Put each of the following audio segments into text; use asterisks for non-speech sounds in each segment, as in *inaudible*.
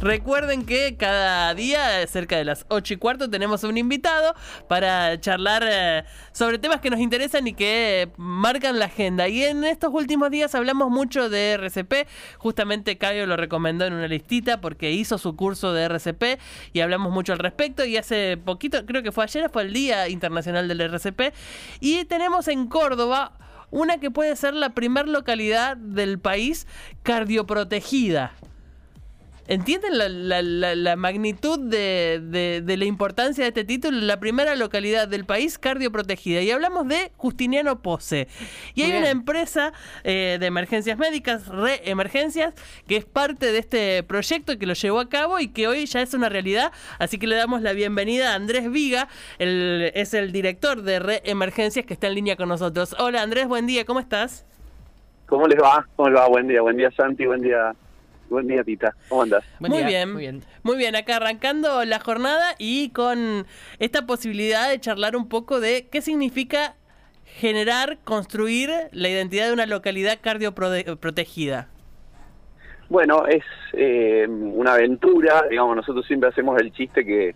Recuerden que cada día, cerca de las 8 y cuarto, tenemos un invitado para charlar eh, sobre temas que nos interesan y que marcan la agenda. Y en estos últimos días hablamos mucho de RCP. Justamente Caio lo recomendó en una listita porque hizo su curso de RCP y hablamos mucho al respecto. Y hace poquito, creo que fue ayer, fue el Día Internacional del RCP. Y tenemos en Córdoba una que puede ser la primer localidad del país cardioprotegida. ¿Entienden la, magnitud de, la importancia de este título? La primera localidad del país cardioprotegida. Y hablamos de Justiniano Pose. Y hay una empresa eh, de emergencias médicas, Reemergencias, que es parte de este proyecto que lo llevó a cabo y que hoy ya es una realidad. Así que le damos la bienvenida a Andrés Viga, es el director de Reemergencias que está en línea con nosotros. Hola Andrés, buen día, ¿cómo estás? ¿Cómo les va? ¿Cómo les va? Buen día, buen día Santi, buen día Buen día, Tita. ¿Cómo andas? muy bien, muy bien. Muy bien, acá arrancando la jornada y con esta posibilidad de charlar un poco de qué significa generar, construir la identidad de una localidad cardioprotegida. Bueno, es eh, una aventura, digamos, nosotros siempre hacemos el chiste que,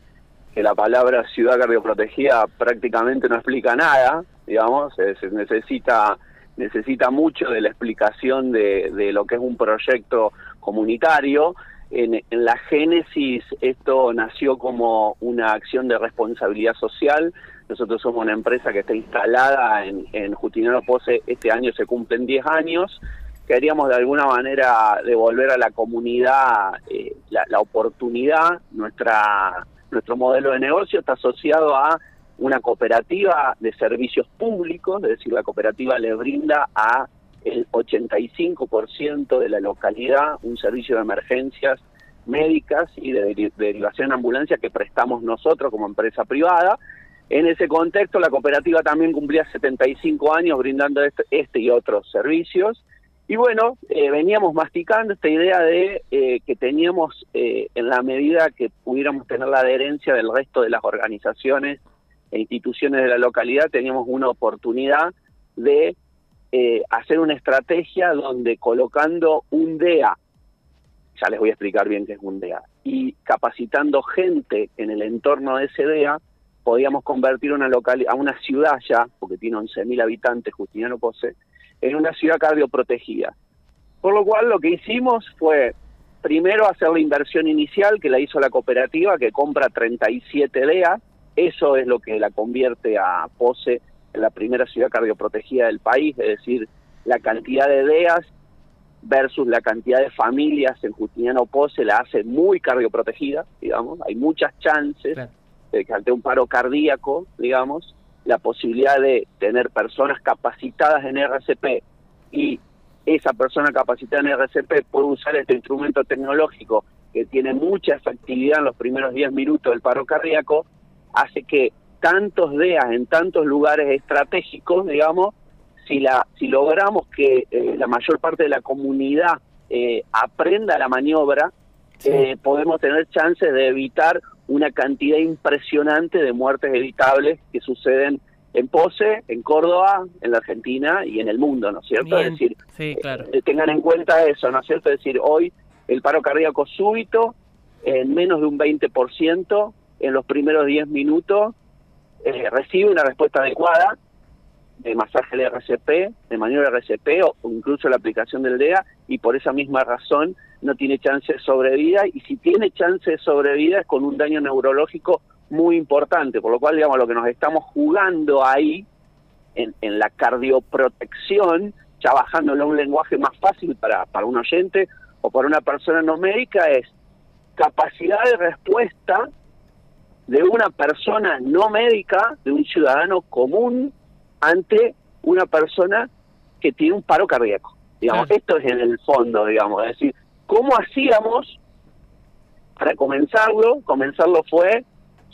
la palabra ciudad cardioprotegida prácticamente no explica nada, digamos, se necesita necesita mucho de la explicación de, de lo que es un proyecto comunitario. En, la génesis esto nació como una acción de responsabilidad social. Nosotros somos una empresa que está instalada en, en Justiniano Pose, este año se cumplen 10 años. Queríamos de alguna manera devolver a la comunidad eh, la, la oportunidad. Nuestra, nuestro modelo de negocio está asociado a una cooperativa de servicios públicos, es decir, la cooperativa le brinda a el 85% de la localidad un servicio de emergencias médicas y de derivación ambulancia que prestamos nosotros como empresa privada. En ese contexto, la cooperativa también cumplía 75 años brindando este, este, y otros servicios. Y bueno, eh, veníamos masticando esta idea de eh, que teníamos, eh, en la medida que pudiéramos tener la adherencia del resto de las organizaciones e instituciones de la localidad, teníamos una oportunidad de eh, hacer una estrategia donde colocando un DEA, ya les voy a explicar bien qué es un DEA, y capacitando gente en el entorno de ese DEA, podíamos convertir una a una ciudad ya, porque tiene 11.000 habitantes, Justiniano Pose, en una ciudad cardioprotegida. Por lo cual lo que hicimos fue primero hacer la inversión inicial que la hizo la cooperativa que compra 37 DEA, eso es lo que la convierte a Pose la primera ciudad cardioprotegida del país, es decir, la cantidad de DEAS versus la cantidad de familias en Justiniano Pose la hace muy cardioprotegida, digamos, hay muchas chances de que ante un paro cardíaco, digamos, la posibilidad de tener personas capacitadas en RCP y esa persona capacitada en RCP puede usar este instrumento tecnológico que tiene mucha efectividad en los primeros 10 minutos del paro cardíaco, hace que tantos DEAs en tantos lugares estratégicos, digamos, si, la, si logramos que eh, la mayor parte de la comunidad eh, aprenda la maniobra, eh, podemos tener chances de evitar una cantidad impresionante de muertes evitables que suceden en Pose, en Córdoba, en la Argentina y en el mundo, ¿no es cierto? Es decir, tengan en cuenta eso, ¿no es cierto? Es decir, hoy el paro cardíaco súbito en menos de un 20% en los primeros 10 minutos eh, recibe una respuesta adecuada de masaje de RCP, de maniobra RCP o, incluso la aplicación del DEA y por esa misma razón no tiene chance de sobrevida y si tiene chance de sobrevida es con un daño neurológico muy importante, por lo cual digamos lo que nos estamos jugando ahí en, en la cardioprotección, ya bajándolo a un lenguaje más fácil para, para un oyente o para una persona no médica es capacidad de respuesta de una persona no médica, de un ciudadano común, ante una persona que tiene un paro cardíaco. Digamos, esto es en el fondo, digamos, es decir, ¿cómo hacíamos para comenzarlo? Comenzarlo fue,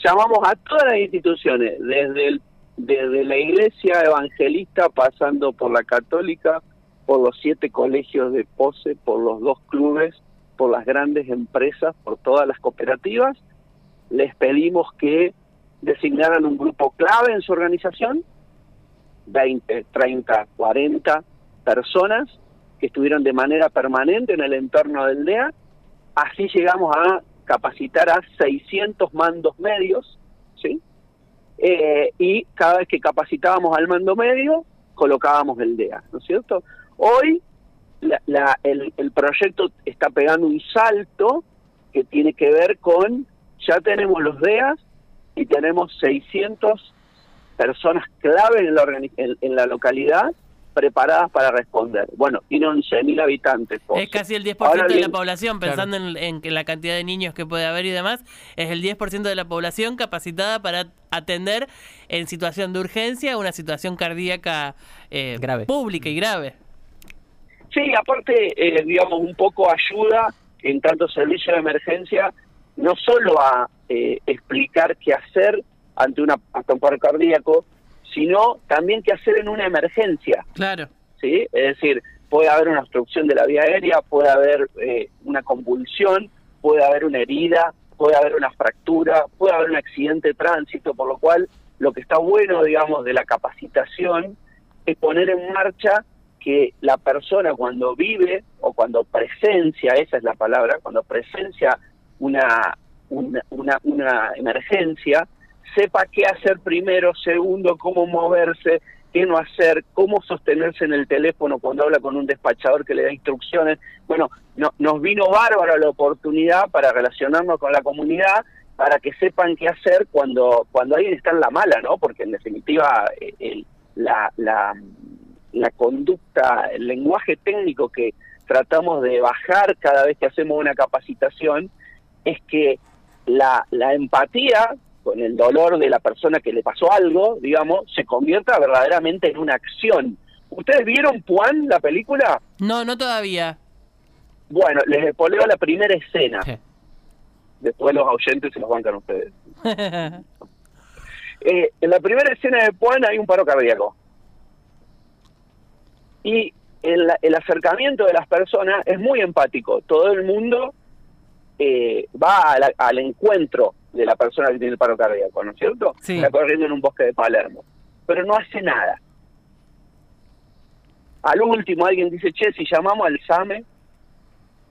llamamos a todas las instituciones, desde, el, desde la iglesia evangelista, pasando por la católica, por los siete colegios de POSE, por los dos clubes, por las grandes empresas, por todas las cooperativas, les pedimos que designaran un grupo clave en su organización 20, 30, 40 personas que estuvieron de manera permanente en el entorno del DEA. Así llegamos a capacitar a 600 mandos medios, ¿sí? Eh, y cada vez que capacitábamos al mando medio, colocábamos el DEA, ¿no es cierto? Hoy la, el, el proyecto está pegando un salto que tiene que ver con, ya tenemos los DEAs y tenemos 600 personas clave en la, en, la localidad preparadas para responder. Bueno, tiene 11.000 habitantes. Es casi el 10% de la población, pensando en, en, la cantidad de niños que puede haber y demás, es el 10% de la población capacitada para atender en situación de urgencia una situación cardíaca eh, grave. pública y grave. Sí, aparte, eh, digamos, un poco ayuda en tanto servicio de emergencia, no solo a eh, explicar qué hacer ante, una, ante un paro cardíaco, sino también qué hacer en una emergencia. Claro. ¿Sí? Es decir, puede haber una obstrucción de la vía aérea, puede haber eh, una convulsión, puede haber una herida, puede haber una fractura, puede haber un accidente de tránsito, por lo cual lo que está bueno, digamos, de la capacitación es poner en marcha que la persona cuando vive o cuando presencia, esa es la palabra, cuando presencia una, una, una, emergencia, sepa qué hacer primero, segundo, cómo moverse, qué no hacer, cómo sostenerse en el teléfono cuando habla con un despachador que le da instrucciones. Bueno, no, nos vino bárbaro la oportunidad para relacionarnos con la comunidad, para que sepan qué hacer cuando, cuando alguien está en la mala, ¿no? Porque en definitiva eh, el, la, la, la conducta, el lenguaje técnico que tratamos de bajar cada vez que hacemos una capacitación es que la, la empatía con el dolor de la persona que le pasó algo, digamos, se convierta verdaderamente en una acción. ¿Ustedes vieron Puan, la película? No, no todavía. Bueno, les poleo la primera escena. Después los oyentes se los bancan ustedes. *laughs* eh, en la primera escena de Puan hay un paro cardíaco y el, acercamiento de las personas es muy empático. Todo el mundo eh, va al encuentro de la persona que tiene el paro cardíaco, ¿no es cierto? Está corriendo en un bosque de Palermo, pero no hace nada. Al último alguien dice, che, si llamamos al SAME,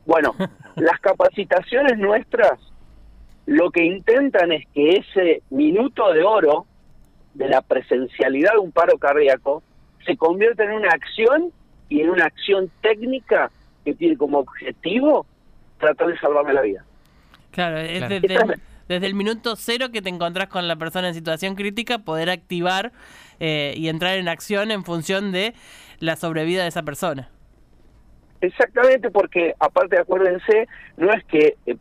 bueno, *laughs* las capacitaciones nuestras lo que intentan es que ese minuto de oro de la presencialidad de un paro cardíaco se convierte en una acción y en una acción técnica que tiene como objetivo tratar de salvarme la vida. Claro, es Desde, el minuto cero que te encontrás con la persona en situación crítica, poder activar eh, y entrar en acción en función de la sobrevida de esa persona. Exactamente, porque aparte acuérdense, no es que eh,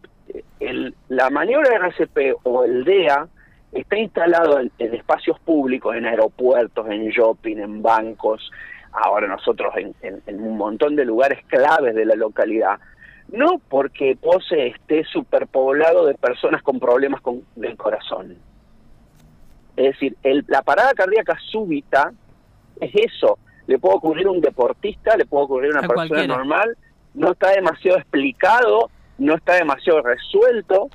el, la maniobra de RCP o el DEA está instalado en, espacios públicos, en aeropuertos, en shopping, en bancos, ahora nosotros en, un montón de lugares claves de la localidad, no porque Pose esté superpoblado de personas con problemas con, del corazón. Es decir, el, la parada cardíaca súbita es eso. Le puede ocurrir a un deportista, le puede ocurrir a una persona normal, no está demasiado explicado, no está demasiado resuelto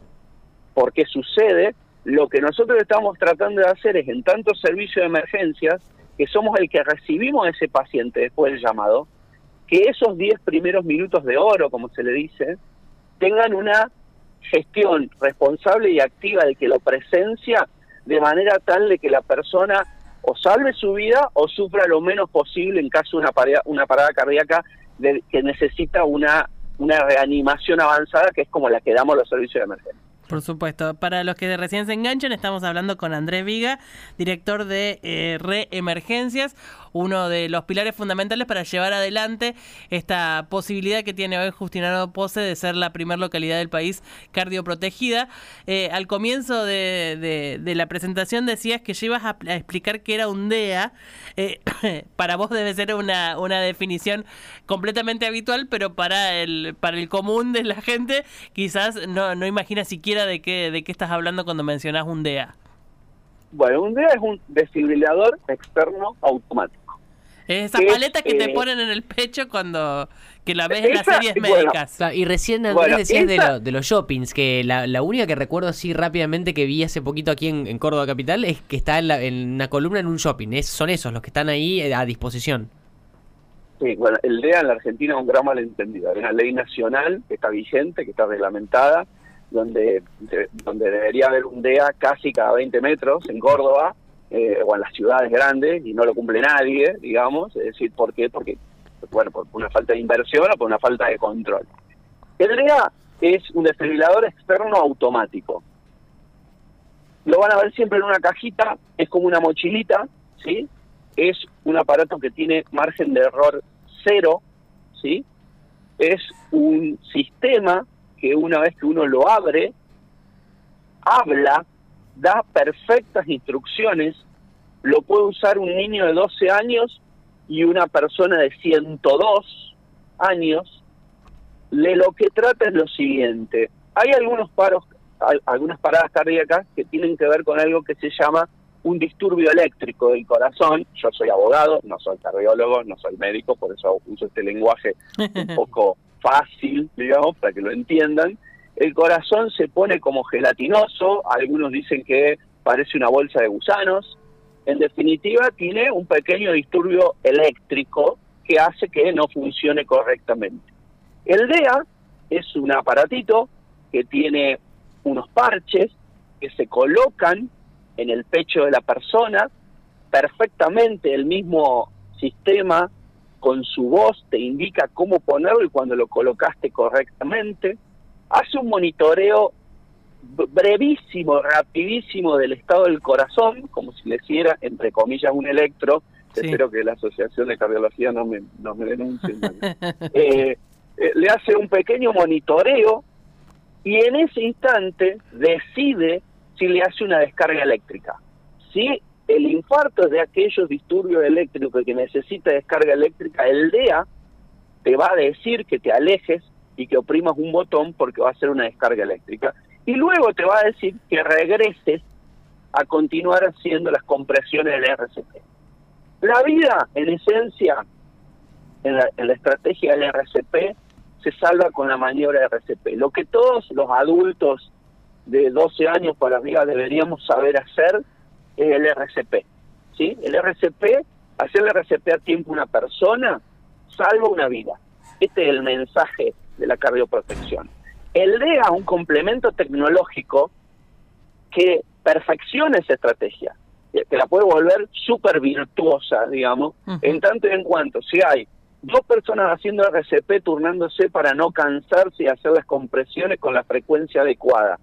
por qué sucede, lo que nosotros estamos tratando de hacer es, en tanto servicio de emergencias, que somos el que recibimos a ese paciente después del llamado, que esos 10 primeros minutos de oro, como se le dice, tengan una gestión responsable y activa de que lo presencia de manera tal de que la persona o salve su vida o sufra lo menos posible en caso de una parada, una parada cardíaca que necesita una, una reanimación avanzada, que es como la que damos los servicios de emergencia. Por supuesto. Para los que recién se enganchan, estamos hablando con Andrés Viga, director de eh, Reemergencias, uno de los pilares fundamentales para llevar adelante esta posibilidad que tiene hoy Justinano Pose de ser la primera localidad del país cardioprotegida. Eh, al comienzo de, la presentación decías que llevas a, explicar que era un DEA. Eh, *coughs* para vos debe ser una, definición completamente habitual, pero para el, para el común de la gente quizás no, no imagina siquiera de qué, de qué estás hablando cuando mencionas un DEA. Bueno, un DEA es un desfibrilador externo automático. Esas que, paletas que te eh, ponen en el pecho cuando que la ves en las esa- series bueno, médicas. Y recién Andrés Bueno, decías de, esa- lo- de los shoppings, que la, la única que recuerdo así rápidamente que vi hace poquito aquí en, en Córdoba Capital es que está en, la- en una columna en un shopping. Es, son esos los que están ahí eh, a disposición. Sí, bueno, el DEA en la Argentina es un gran malentendido. Hay una ley nacional que está vigente, que está reglamentada, donde, de- donde debería haber un DEA casi cada 20 metros en Córdoba eh, o en las ciudades grandes y no lo cumple nadie, digamos. Es decir, ¿por qué? Porque, bueno, por una falta de inversión o por una falta de control. El DEA es un desfibrilador externo automático. Lo van a ver siempre en una cajita, es como una mochilita, ¿sí? es un aparato que tiene margen de error cero, ¿sí? Es un sistema que una vez que uno lo abre, habla, da perfectas instrucciones, lo puede usar un niño de 12 años y una persona de 102 años. De lo que trata es lo siguiente. Hay algunos paros, al- algunas paradas cardíacas que tienen que ver con algo que se llama un disturbio eléctrico del corazón. Yo soy abogado, no soy cardiólogo, no soy médico, por eso uso este lenguaje un *laughs* poco fácil, digamos, para que lo entiendan. El corazón se pone como gelatinoso, algunos dicen que parece una bolsa de gusanos. En definitiva, tiene un pequeño disturbio eléctrico que hace que no funcione correctamente. El DEA es un aparatito que tiene unos parches que se colocan en el pecho de la persona, perfectamente el mismo sistema con su voz te indica cómo ponerlo y cuando lo colocaste correctamente, hace un monitoreo brevísimo, rapidísimo del estado del corazón, como si le hiciera, entre comillas, un electro. Sí. Espero que la Asociación de Cardiología no me, no me denuncie. *laughs* Eh, eh, le hace un pequeño monitoreo y en ese instante decide si le hace una descarga eléctrica. Si el infarto es de aquellos disturbios eléctricos que necesita descarga eléctrica, el DEA te va a decir que te alejes y que oprimas un botón porque va a hacer una descarga eléctrica. Y luego te va a decir que regreses a continuar haciendo las compresiones del RCP. La vida, en esencia, en la, estrategia del RCP, se salva con la maniobra de RCP. Lo que todos los adultos de 12 años para arriba deberíamos saber hacer es el RCP. ¿sí? El RCP, hacer el RCP a tiempo una persona, salva una vida. Este es el mensaje de la cardioprotección. El DEA, un complemento tecnológico que perfecciona esa estrategia, que la puede volver súper virtuosa, digamos, en tanto y en cuanto, si hay dos personas haciendo RCP turnándose para no cansarse y hacer las compresiones con la frecuencia adecuada,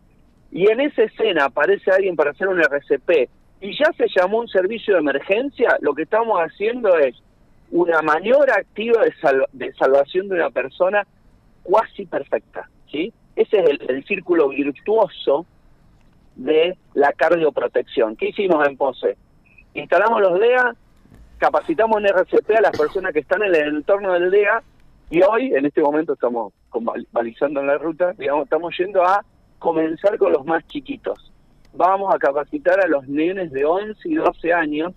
y en esa escena aparece alguien para hacer un RCP y ya se llamó un servicio de emergencia, lo que estamos haciendo es una maniobra activa de, sal- de salvación de una persona cuasi perfecta, ¿sí? Ese es el, círculo virtuoso de la cardioprotección. ¿Qué hicimos en POSE? Instalamos los DEA, capacitamos en RCP a las personas que están en el entorno del DEA y hoy, en este momento, estamos balizando en la ruta, digamos, estamos yendo a comenzar con los más chiquitos. Vamos a capacitar a los nenes de 11 y 12 años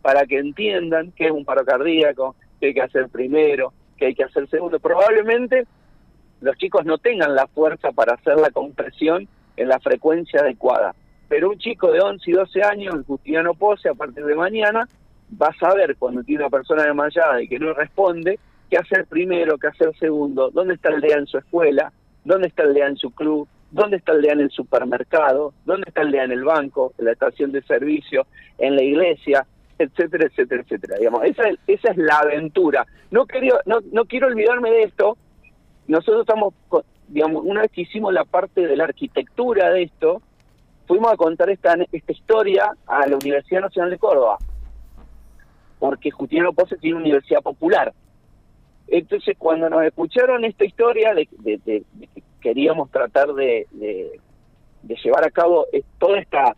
para que entiendan qué es un paro cardíaco, qué hay que hacer primero, qué hay que hacer segundo. Probablemente los chicos no tengan la fuerza para hacer la compresión en la frecuencia adecuada. Pero un chico de 11 y 12 años, el Justiniano Pose, a partir de mañana, va a saber cuando tiene una persona desmayada y que no responde, qué hacer primero, qué hacer segundo, dónde está el DEA en su escuela, dónde está el DEA en su club, dónde está el DEA en el supermercado, dónde está el DEA en el banco, en la estación de servicio, en la iglesia, etcétera, etcétera, etcétera. Digamos, esa, es- esa es la aventura. No, quería, no, no quiero olvidarme de esto. Nosotros estamos, digamos, una vez que hicimos la parte de la arquitectura de esto, fuimos a contar esta, esta historia a la Universidad Nacional de Córdoba, porque Justiniano Pose tiene una universidad popular. Entonces, cuando nos escucharon esta historia de, que queríamos tratar de llevar a cabo eh, toda esta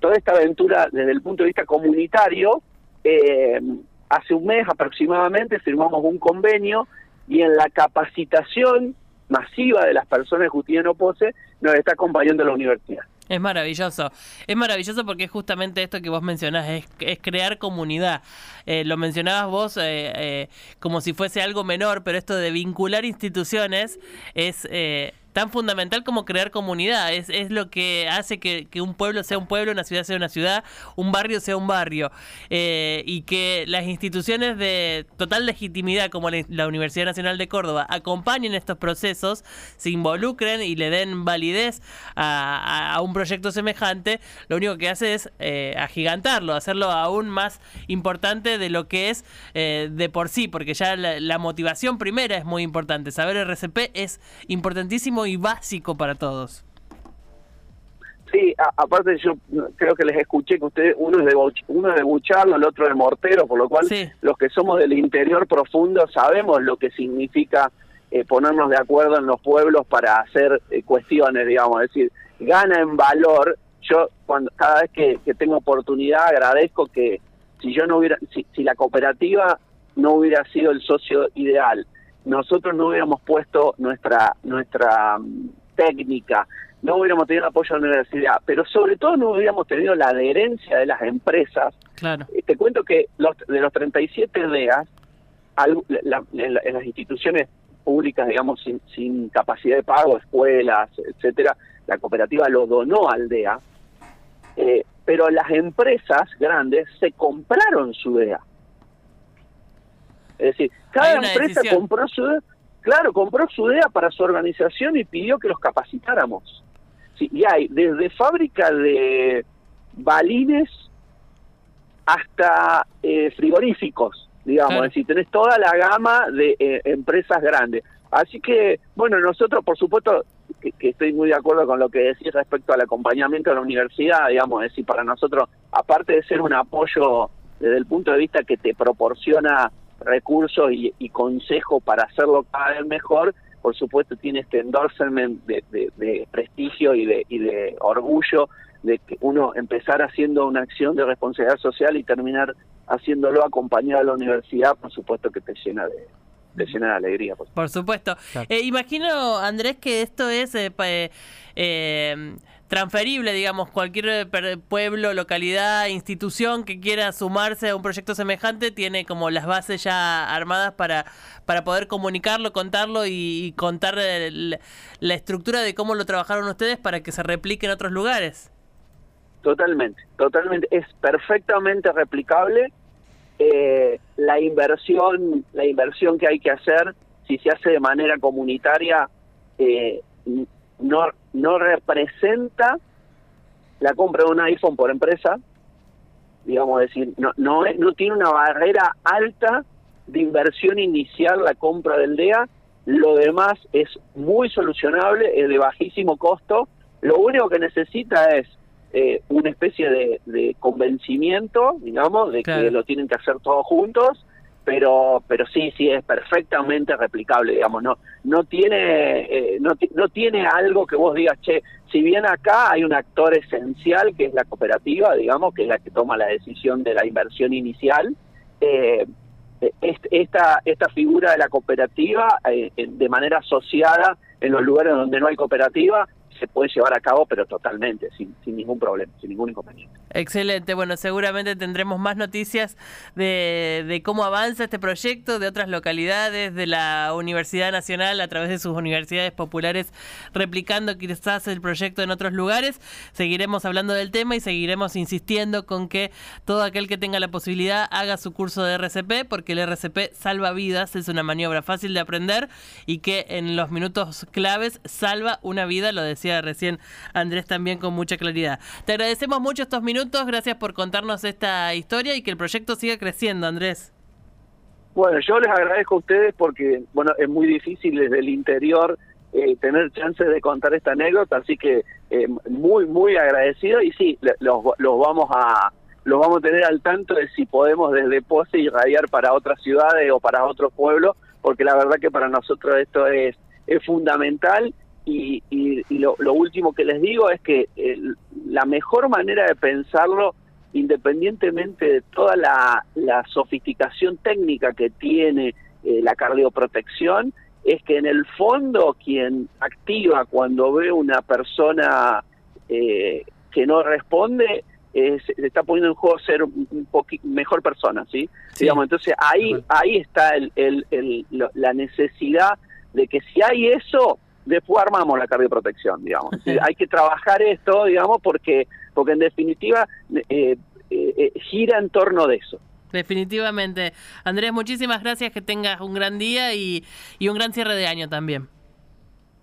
toda esta aventura desde el punto de vista comunitario, eh, hace un mes aproximadamente firmamos un convenio y en la capacitación masiva de las personas de Justiniano Pose nos está acompañando la universidad. Es maravilloso, es maravilloso porque es justamente esto que vos mencionás, es, es crear comunidad. Eh, lo mencionabas vos eh, eh, como si fuese algo menor, pero esto de vincular instituciones es eh, tan fundamental como crear comunidad. Es, lo que hace que, un pueblo sea un pueblo, una ciudad sea una ciudad, un barrio sea un barrio. Eh, y que las instituciones de total legitimidad, como la, Universidad Nacional de Córdoba, acompañen estos procesos, se involucren y le den validez a, un proyecto semejante, lo único que hace es eh, agigantarlo, hacerlo aún más importante de lo que es eh, de por sí, porque ya la, la motivación primera es muy importante. Saber RCP es importantísimo y básico para todos. Sí, a, aparte yo creo que les escuché que ustedes, uno es de uno es de Bucharlo, el otro de Mortero, por lo cual sí. los que somos del interior profundo sabemos lo que significa eh, ponernos de acuerdo en los pueblos para hacer eh, cuestiones, digamos, es decir, gana en valor. Yo cuando cada vez que, que tengo oportunidad agradezco que si yo no hubiera, si, si la cooperativa no hubiera sido el socio ideal, nosotros no hubiéramos puesto nuestra nuestra um, técnica, no hubiéramos tenido el apoyo de la universidad, pero sobre todo no hubiéramos tenido la adherencia de las empresas. Claro. Te cuento que los, de los 37 DEAs, al, la, en, la, en, las instituciones públicas, digamos, sin, sin, capacidad de pago, escuelas, etcétera, la cooperativa lo donó al DEA, eh, pero las empresas grandes se compraron su DEA. Es decir, cada empresa decisión. compró su claro, compró su DEA para su organización y pidió que los capacitáramos. Sí, y hay desde fábrica de balines hasta eh, frigoríficos, digamos, claro. es decir, tenés toda la gama de eh, empresas grandes. Así que, bueno, nosotros, por supuesto, que, que, estoy muy de acuerdo con lo que decís respecto al acompañamiento de la universidad, digamos, es decir, para nosotros, aparte de ser un apoyo desde el punto de vista que te proporciona recursos y, y consejo para hacerlo cada vez mejor, por supuesto tiene este endorsement de, de, de prestigio y de, y de orgullo de que uno empezar haciendo una acción de responsabilidad social y terminar haciéndolo acompañado de la universidad, por supuesto que te llena de, te llena de alegría. Por, por supuesto. Claro. Eh, imagino, Andrés, que esto es eh, eh, transferible, digamos, cualquier pueblo, localidad, institución que quiera sumarse a un proyecto semejante tiene como las bases ya armadas para, para poder comunicarlo, contarlo y, y contar la estructura de cómo lo trabajaron ustedes para que se replique en otros lugares. Totalmente, totalmente. Es perfectamente replicable. Eh, la inversión, la inversión que hay que hacer, si se hace de manera comunitaria, eh, no, no representa la compra de un iPhone por empresa, digamos decir, no, no, no tiene una barrera alta de inversión inicial la compra del DEA, lo demás es muy solucionable, es de bajísimo costo, lo único que necesita es eh, una especie de, de, convencimiento, digamos, de claro. que lo tienen que hacer todos juntos, pero pero sí, sí es perfectamente replicable, digamos, no no tiene eh, no, no tiene algo que vos digas, che, si bien acá hay un actor esencial que es la cooperativa, digamos, que es la que toma la decisión de la inversión inicial, eh, esta esta figura de la cooperativa eh, de manera asociada en los lugares donde no hay cooperativa se puede llevar a cabo, pero totalmente, sin, sin ningún problema, sin ningún inconveniente. Excelente, bueno, seguramente tendremos más noticias de, de, cómo avanza este proyecto, de otras localidades, de la Universidad Nacional a través de sus universidades populares, replicando quizás el proyecto en otros lugares. Seguiremos hablando del tema y seguiremos insistiendo con que todo aquel que tenga la posibilidad haga su curso de RCP, porque el RCP salva vidas, es una maniobra fácil de aprender y que en los minutos claves salva una vida, lo decía recién Andrés también con mucha claridad. Te agradecemos mucho estos minutos, gracias por contarnos esta historia y que el proyecto siga creciendo, Andrés. Bueno, yo les agradezco a ustedes porque, bueno, es muy difícil desde el interior eh, tener chance de contar esta anécdota, así que eh, muy, muy agradecido y sí, los, los vamos a los vamos a tener al tanto de si podemos desde Pose irradiar para otras ciudades o para otros pueblos, porque la verdad que para nosotros esto es, es fundamental y, y, y lo, lo, último que les digo es que la mejor manera de pensarlo, independientemente de toda la, la sofisticación técnica que tiene eh, la cardioprotección, es que en el fondo quien activa cuando ve una persona eh, que no responde, eh, se está poniendo en juego ser un poquito mejor persona, ¿sí? Sí. Digamos, entonces ahí ahí está el, el- el- lo- la necesidad de que si hay eso, después armamos la cardioprotección, digamos. Hay que trabajar esto, digamos, porque porque en definitiva eh, eh, eh, gira en torno de eso. Definitivamente. Andrés, muchísimas gracias, que tengas un gran día y, y un gran cierre de año también.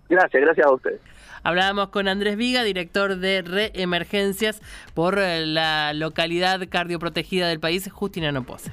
Gracias, gracias a ustedes. Hablábamos con Andrés Viga, director de Reemergencias por eh, la localidad cardioprotegida del país, Justiniano Pose.